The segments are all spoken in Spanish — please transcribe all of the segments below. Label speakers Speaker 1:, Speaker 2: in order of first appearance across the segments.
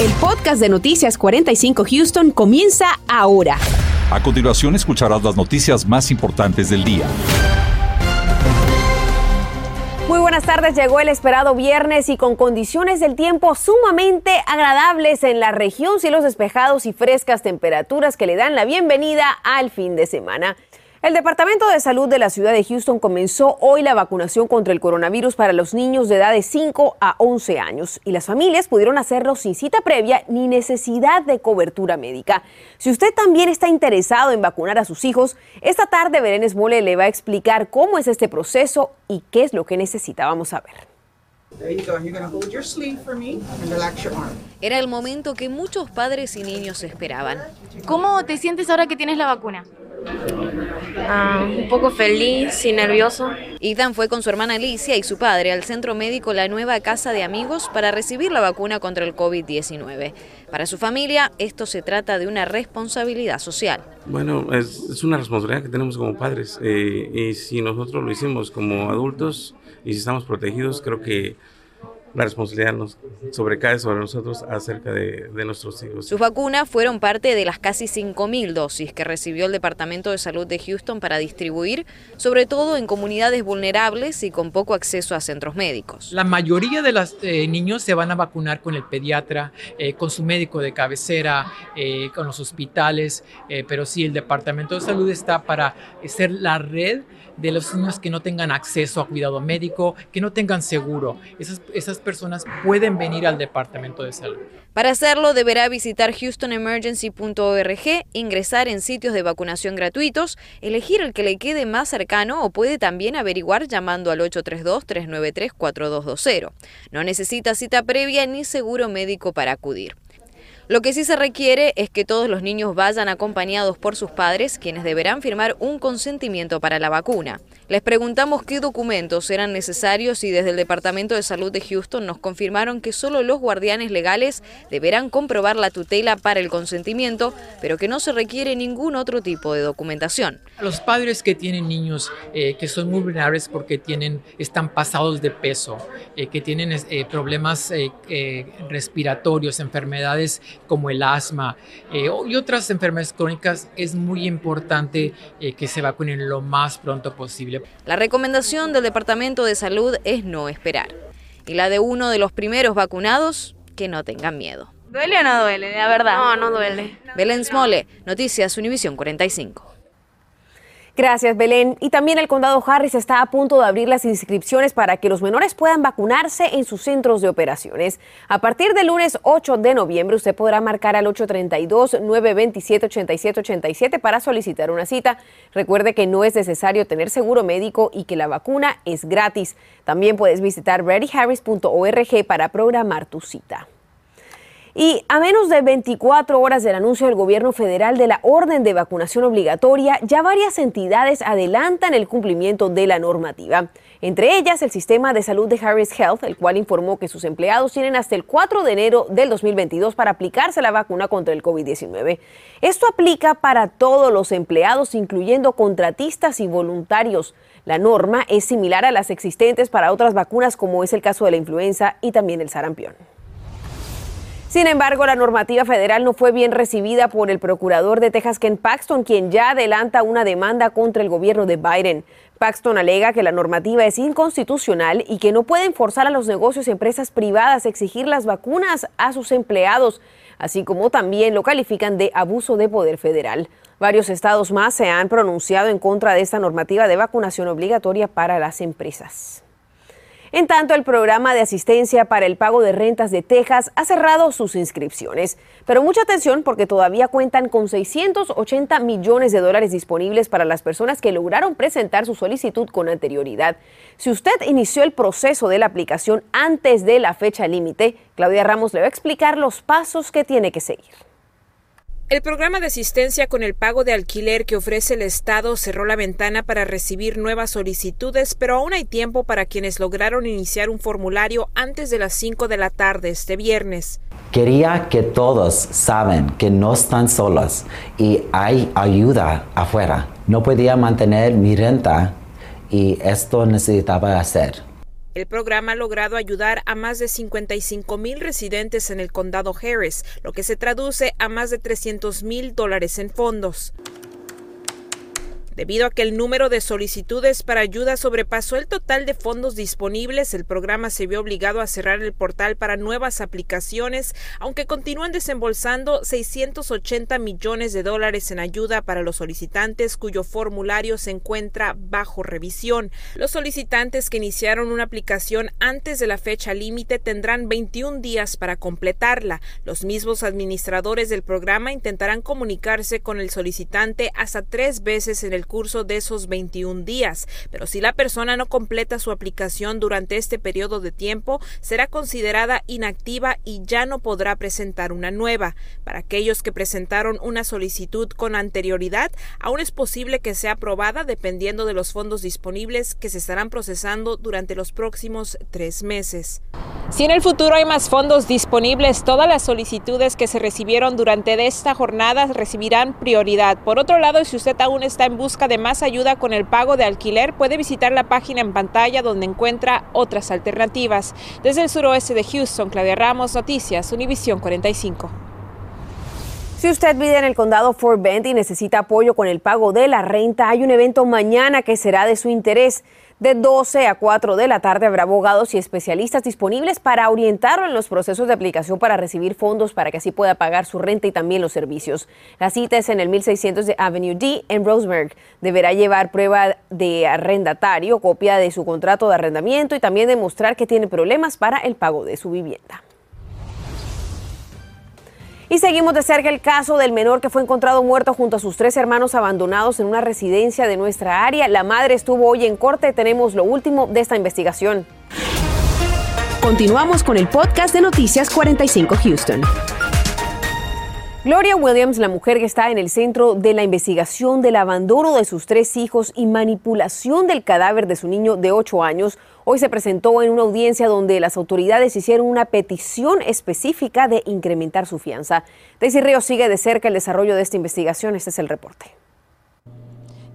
Speaker 1: El podcast de Noticias 45 Houston comienza ahora.
Speaker 2: A continuación escucharás las noticias más importantes del día.
Speaker 1: Muy buenas tardes, llegó el esperado viernes y con condiciones del tiempo sumamente agradables en la región, cielos despejados y frescas temperaturas que le dan la bienvenida al fin de semana. El Departamento de Salud de la ciudad de Houston comenzó hoy la vacunación contra el coronavirus para los niños de edad de 5 a 11 años y las familias pudieron hacerlo sin cita previa ni necesidad de cobertura médica. Si usted también está interesado en vacunar a sus hijos, esta tarde Berenice Mole le va a explicar cómo es este proceso y qué es lo que necesita. Vamos a ver.
Speaker 3: Era el momento que muchos padres y niños esperaban.
Speaker 4: ¿Cómo te sientes ahora que tienes la vacuna?
Speaker 5: Ah, un poco feliz y nervioso.
Speaker 3: Ethan fue con su hermana Alicia y su padre al centro médico La Nueva Casa de Amigos para recibir la vacuna contra el COVID-19. Para su familia, esto se trata de una responsabilidad social.
Speaker 6: Bueno, es, una responsabilidad que tenemos como padres. Eh, y si nosotros lo hicimos como adultos y si estamos protegidos, creo que la responsabilidad nos sobrecae sobre nosotros acerca de, nuestros hijos.
Speaker 3: Sus vacunas fueron parte de las casi 5.000 dosis que recibió el Departamento de Salud de Houston para distribuir, sobre todo en comunidades vulnerables y con poco acceso a centros médicos.
Speaker 7: La mayoría de los eh, niños se van a vacunar con el pediatra, eh, con su médico de cabecera, eh, con los hospitales, pero sí, el Departamento de Salud está para ser la red de los niños que no tengan acceso a cuidado médico, que no tengan seguro. Esas, esas personas pueden venir al Departamento de Salud.
Speaker 3: Para hacerlo deberá visitar houstonemergency.org, ingresar en sitios de vacunación gratuitos, elegir el que le quede más cercano o puede también averiguar llamando al 832-393-4220. No necesita cita previa ni seguro médico para acudir. Lo que sí se requiere es que todos los niños vayan acompañados por sus padres, quienes deberán firmar un consentimiento para la vacuna. Les preguntamos qué documentos eran necesarios y desde el Departamento de Salud de Houston nos confirmaron que solo los guardianes legales deberán comprobar la tutela para el consentimiento, pero que no se requiere ningún otro tipo de documentación.
Speaker 7: Los padres que tienen niños eh, que son muy vulnerables porque tienen, están pasados de peso, eh, que tienen eh, problemas respiratorios, enfermedades como el asma y otras enfermedades crónicas, es muy importante que se vacunen lo más pronto posible
Speaker 3: la recomendación del Departamento de Salud es no esperar. Y la de uno de los primeros vacunados, que no tengan miedo.
Speaker 4: ¿Duele o no duele? La verdad.
Speaker 5: No, no duele.
Speaker 3: Belén Smole, Noticias Univisión 45.
Speaker 1: Gracias, Belén. Y también el condado Harris está a punto de abrir las inscripciones para que los menores puedan vacunarse en sus centros de operaciones. A partir del lunes 8 de noviembre, usted podrá marcar al 832-927-8787 para solicitar una cita. Recuerde que no es necesario tener seguro médico y que la vacuna es gratis. También puedes visitar readyharris.org para programar tu cita. Y a menos de 24 horas del anuncio del gobierno federal de la orden de vacunación obligatoria, ya varias entidades adelantan el cumplimiento de la normativa. Entre ellas, el sistema de salud de Harris Health, el cual informó que sus empleados tienen hasta el 4 de enero del 2022 para aplicarse la vacuna contra el COVID-19. Esto aplica para todos los empleados, incluyendo contratistas y voluntarios. La norma es similar a las existentes para otras vacunas, como es el caso de la influenza y también el sarampión. Sin embargo, la normativa federal no fue bien recibida por el procurador de Texas, Ken Paxton, quien ya adelanta una demanda contra el gobierno de Biden. Paxton alega que la normativa es inconstitucional y que no pueden forzar a los negocios y empresas privadas a exigir las vacunas a sus empleados, así como también lo califican de abuso de poder federal. Varios estados más se han pronunciado en contra de esta normativa de vacunación obligatoria para las empresas. En tanto, el programa de asistencia para el pago de rentas de Texas ha cerrado sus inscripciones. Pero mucha atención porque todavía cuentan con 680 millones de dólares disponibles para las personas que lograron presentar su solicitud con anterioridad. Si usted inició el proceso de la aplicación antes de la fecha límite, Claudia Ramos le va a explicar los pasos que tiene que seguir.
Speaker 8: El programa de asistencia con el pago de alquiler que ofrece el Estado cerró la ventana para recibir nuevas solicitudes, pero aún hay tiempo para quienes lograron iniciar un formulario antes de las 5 de la tarde este viernes.
Speaker 9: Quería que todos saben que no están solos y hay ayuda afuera. No podía mantener mi renta y esto necesitaba hacer.
Speaker 8: El programa ha logrado ayudar a más de 55 mil residentes en el condado Harris, lo que se traduce a más de 300 mil dólares en fondos. Debido a que el número de solicitudes para ayuda sobrepasó el total de fondos disponibles, el programa se vio obligado a cerrar el portal para nuevas aplicaciones, aunque continúan desembolsando 680 millones de dólares en ayuda para los solicitantes cuyo formulario se encuentra bajo revisión. Los solicitantes que iniciaron una aplicación antes de la fecha límite tendrán 21 días para completarla. Los mismos administradores del programa intentarán comunicarse con el solicitante hasta tres veces en el curso de esos 21 días, pero si la persona no completa su aplicación durante este periodo de tiempo, será considerada inactiva y ya no podrá presentar una nueva. Para aquellos que presentaron una solicitud con anterioridad, aún es posible que sea aprobada dependiendo de los fondos disponibles que se estarán procesando durante los próximos tres meses. Si en el futuro hay más fondos disponibles, todas las solicitudes que se recibieron durante esta jornada recibirán prioridad. Por otro lado, si usted aún está en busca de más ayuda con el pago de alquiler, puede visitar la página en pantalla donde encuentra otras alternativas. Desde el suroeste de Houston, Claudia Ramos, Noticias, Univisión 45.
Speaker 1: Si usted vive en el condado Fort Bend y necesita apoyo con el pago de la renta, hay un evento mañana que será de su interés. De 12 a 4 de la tarde habrá abogados y especialistas disponibles para orientarlo en los procesos de aplicación para recibir fondos para que así pueda pagar su renta y también los servicios. La cita es en el 1600 de Avenue D en Roseburg. Deberá llevar prueba de arrendatario, copia de su contrato de arrendamiento y también demostrar que tiene problemas para el pago de su vivienda. Y seguimos de cerca el caso del menor que fue encontrado muerto junto a sus tres hermanos abandonados en una residencia de nuestra área. La madre estuvo hoy en corte. Tenemos lo último de esta investigación.
Speaker 10: Continuamos con el podcast de Noticias 45 Houston.
Speaker 1: Gloria Williams, la mujer que está en el centro de la investigación del abandono de sus tres hijos y manipulación del cadáver de su niño de 8 años, hoy se presentó en una audiencia donde las autoridades hicieron una petición específica de incrementar su fianza. Daisy Ríos sigue de cerca el desarrollo de esta investigación. Este es el reporte.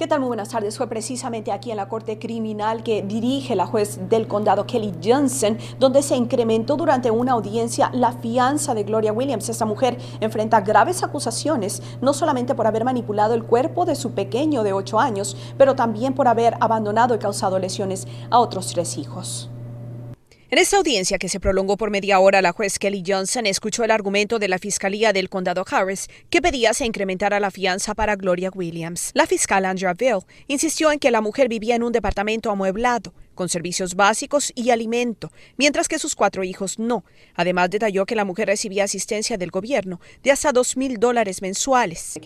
Speaker 11: ¿Qué tal? Muy buenas tardes. Fue precisamente aquí en la Corte Criminal que dirige la juez del condado Kelly Johnson, donde se incrementó durante una audiencia la fianza de Gloria Williams. Esta mujer enfrenta graves acusaciones, no solamente por haber manipulado el cuerpo de su pequeño de 8 años, pero también por haber abandonado y causado lesiones a otros tres hijos. En esta audiencia que se prolongó por media hora, la juez Kelly Johnson escuchó el argumento de la Fiscalía del Condado Harris que pedía se incrementara la fianza para Gloria Williams. La fiscal Andrea Bill insistió en que la mujer vivía en un departamento amueblado, con servicios básicos y alimento, mientras que sus cuatro hijos no. Además, detalló que la mujer recibía asistencia del gobierno de hasta dos mil dólares mensuales.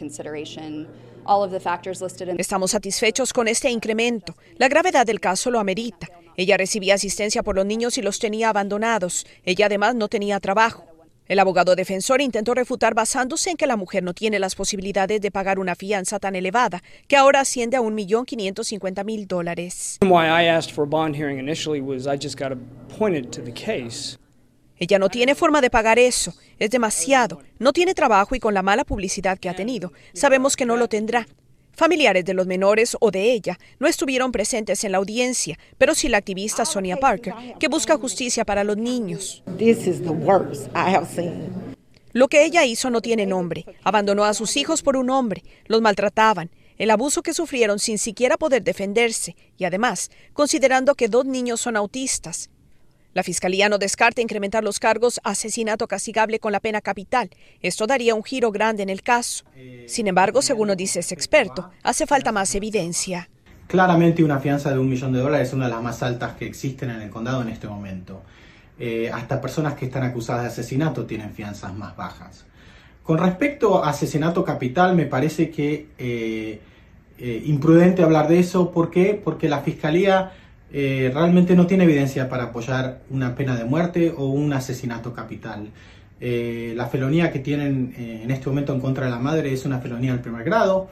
Speaker 11: Estamos satisfechos con este incremento. La gravedad del caso lo amerita. Ella recibía asistencia por los niños y los tenía abandonados. Ella además no tenía trabajo. El abogado defensor intentó refutar basándose en que la mujer no tiene las posibilidades de pagar una fianza tan elevada, que ahora asciende a 1.550.000 dólares. Ella no tiene forma de pagar eso. Es demasiado. No tiene trabajo y con la mala publicidad que ha tenido, sabemos que no lo tendrá. Familiares de los menores o de ella no estuvieron presentes en la audiencia, pero sí la activista Sonia Parker, que busca justicia para los niños. Lo que ella hizo no tiene nombre. Abandonó a sus hijos por un hombre, los maltrataban, el abuso que sufrieron sin siquiera poder defenderse. Y además, considerando que dos niños son autistas, la Fiscalía no descarta incrementar los cargos asesinato castigable con la pena capital. Esto daría un giro grande en el caso. Sin embargo, según nos dice ese experto, hace falta más evidencia.
Speaker 12: Claramente una fianza de un millón de dólares es una de las más altas que existen en el condado en este momento. Eh, hasta personas que están acusadas de asesinato tienen fianzas más bajas. Con respecto a asesinato capital, me parece que eh, eh, imprudente hablar de eso. ¿Por qué? Porque la Fiscalía eh, realmente no tiene evidencia para apoyar una pena de muerte o un asesinato capital. Eh, la felonía que tienen eh, en este momento en contra de la madre es una felonía del primer grado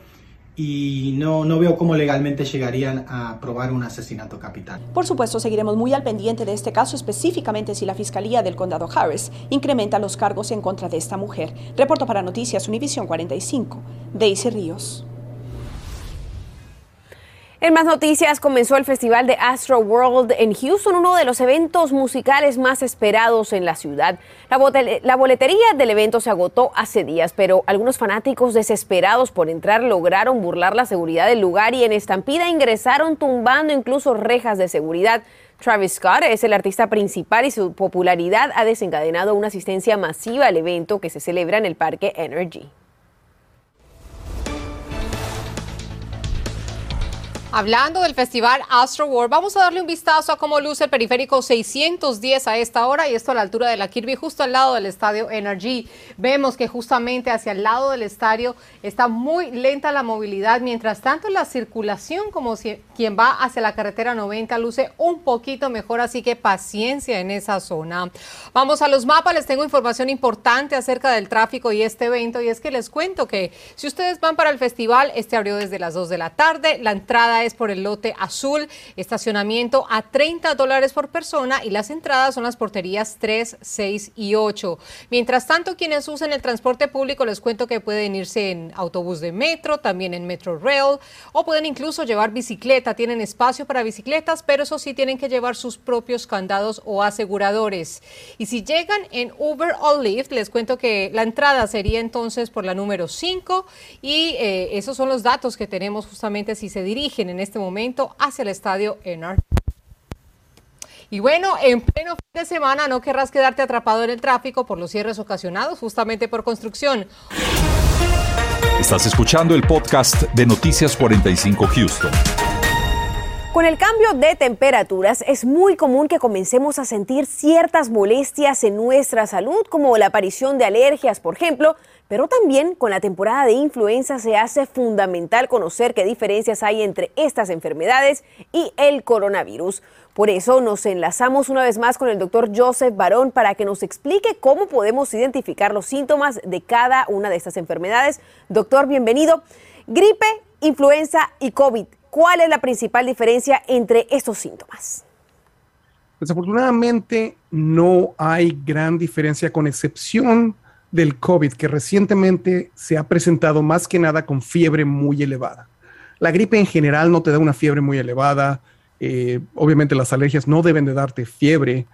Speaker 12: y no, no veo cómo legalmente llegarían a probar un asesinato capital.
Speaker 11: Por supuesto, seguiremos muy al pendiente de este caso, específicamente si la Fiscalía del Condado Harris incrementa los cargos en contra de esta mujer. Reporto para Noticias Univisión 45, Daisy Ríos.
Speaker 1: En más noticias, comenzó el Festival de Astro World en Houston, uno de los eventos musicales más esperados en la ciudad. La, boletería del evento se agotó hace días, pero algunos fanáticos desesperados por entrar lograron burlar la seguridad del lugar y en estampida ingresaron tumbando incluso rejas de seguridad. Travis Scott es el artista principal y su popularidad ha desencadenado una asistencia masiva al evento que se celebra en el Parque Energy.
Speaker 13: Hablando del festival Astro World, vamos a darle un vistazo a cómo luce el periférico 610 a esta hora y esto a la altura de la Kirby, justo al lado del estadio Energy. Vemos que justamente hacia el lado del estadio está muy lenta la movilidad, mientras tanto la circulación, como quien va hacia la carretera 90, luce un poquito mejor, así que paciencia en esa zona. Vamos a los mapas, les tengo información importante acerca del tráfico y este evento, y es que les cuento que si ustedes van para el festival, este abrió desde las 2 de la tarde, la entrada es por el lote azul, estacionamiento a 30 dólares por persona y las entradas son las porterías 3, 6 y 8. Mientras tanto, quienes usen el transporte público les cuento que pueden irse en autobús de metro, también en Metro Rail o pueden incluso llevar bicicleta. Tienen espacio para bicicletas, pero eso sí tienen que llevar sus propios candados o aseguradores. Y si llegan en Uber o Lyft, les cuento que la entrada sería entonces por la número 5 y eh, esos son los datos que tenemos justamente si se dirigen en este momento hacia el estadio Enar. Y bueno, en pleno fin de semana no querrás quedarte atrapado en el tráfico por los cierres ocasionados justamente por construcción.
Speaker 2: Estás escuchando el podcast de Noticias 45 Houston.
Speaker 1: Con el cambio de temperaturas es muy común que comencemos a sentir ciertas molestias en nuestra salud, como la aparición de alergias, por ejemplo, pero también con la temporada de influenza se hace fundamental conocer qué diferencias hay entre estas enfermedades y el coronavirus. Por eso nos enlazamos una vez más con el doctor Joseph Barón para que nos explique cómo podemos identificar los síntomas de cada una de estas enfermedades. Doctor, bienvenido. Gripe, influenza y COVID. ¿Cuál es la principal diferencia entre estos síntomas?
Speaker 14: Desafortunadamente no hay gran diferencia con excepción del COVID, que recientemente se ha presentado más que nada con fiebre muy elevada. La gripe en general no te da una fiebre muy elevada, eh, obviamente las alergias no deben de darte fiebre,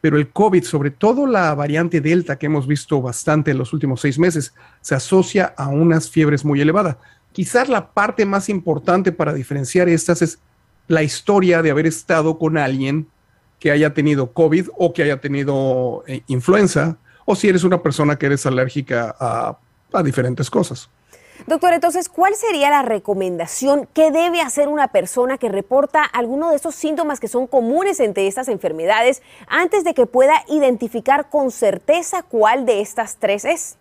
Speaker 14: pero el COVID, sobre todo la variante Delta que hemos visto bastante en los últimos seis meses, se asocia a unas fiebres muy elevadas. Quizás la parte más importante para diferenciar estas es la historia de haber estado con alguien que haya tenido COVID o que haya tenido eh, influenza o si eres una persona que eres alérgica a, diferentes cosas.
Speaker 1: Doctor, entonces, ¿cuál sería la recomendación que debe hacer una persona que reporta alguno de estos síntomas que son comunes entre estas enfermedades antes de que pueda identificar con certeza cuál de estas tres es?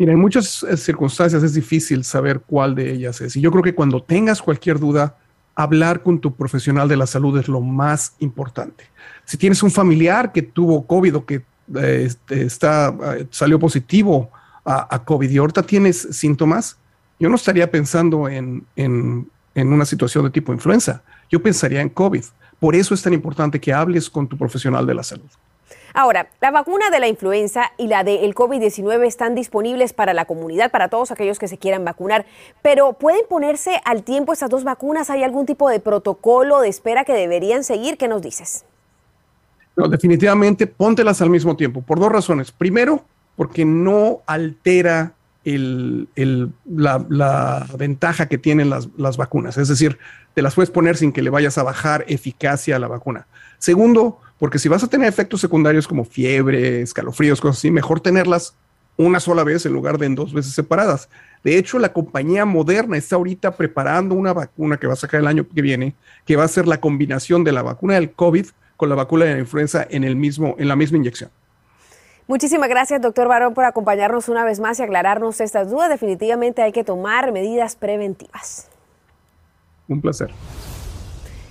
Speaker 14: Mira, en muchas eh, circunstancias es difícil saber cuál de ellas es. Y yo creo que cuando tengas cualquier duda, hablar con tu profesional de la salud es lo más importante. Si tienes un familiar que tuvo COVID o que este, está, eh, salió positivo a, COVID y ahorita tienes síntomas, yo no estaría pensando en, en, una situación de tipo influenza, yo pensaría en COVID. Por eso es tan importante que hables con tu profesional de la salud.
Speaker 1: Ahora, la vacuna de la influenza y la del COVID-19 están disponibles para la comunidad, para todos aquellos que se quieran vacunar, pero ¿pueden ponerse al tiempo estas dos vacunas? ¿Hay algún tipo de protocolo de espera que deberían seguir? ¿Qué nos dices?
Speaker 14: definitivamente póntelas al mismo tiempo, por dos razones. Primero, porque no altera la, ventaja que tienen las, las, vacunas. Es decir, te las puedes poner sin que le vayas a bajar eficacia a la vacuna. Segundo, porque si vas a tener efectos secundarios como fiebre, escalofríos, cosas así, mejor tenerlas una sola vez en lugar de en dos veces separadas. De hecho, la compañía Moderna está ahorita preparando una vacuna que va a sacar el año que viene, que va a ser la combinación de la vacuna del COVID con la vacuna de la influenza en, el mismo, en la misma inyección.
Speaker 1: Muchísimas gracias, doctor Barón, por acompañarnos una vez más y aclararnos estas dudas. Definitivamente hay que tomar medidas preventivas.
Speaker 14: Un placer.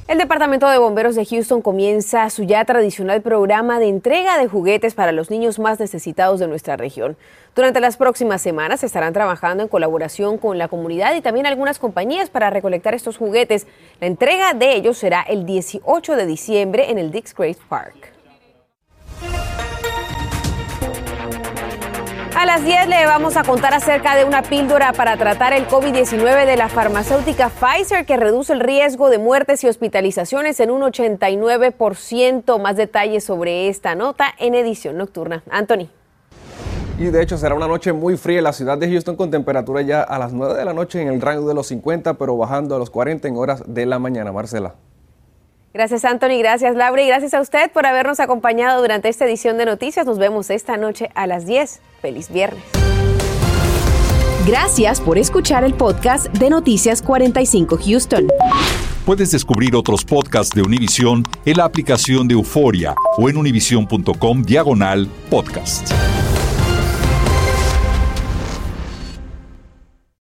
Speaker 1: El Departamento de Bomberos de Houston comienza su ya tradicional programa de entrega de juguetes para los niños más necesitados de nuestra región. Durante las próximas semanas estarán trabajando en colaboración con la comunidad y también algunas compañías para recolectar estos juguetes. La entrega de ellos será el 18 de diciembre en el Dix Grace Park. A las 10 le vamos a contar acerca de una píldora para tratar el COVID-19 de la farmacéutica Pfizer que reduce el riesgo de muertes y hospitalizaciones en un 89%. Más detalles sobre esta nota en edición nocturna. Anthony.
Speaker 15: Y de hecho será una noche muy fría en la ciudad de Houston con temperatura ya a las 9 de la noche en el rango de los 50, pero bajando a los 40 en horas de la mañana. Marcela.
Speaker 1: Gracias Anthony, gracias Laura y gracias a usted por habernos acompañado durante esta edición de noticias. Nos vemos esta noche a las 10. Feliz viernes.
Speaker 10: Gracias por escuchar el podcast de Noticias 45 Houston.
Speaker 2: Puedes descubrir otros podcasts de Univision en la aplicación de Euforia o en univision.com diagonal podcast.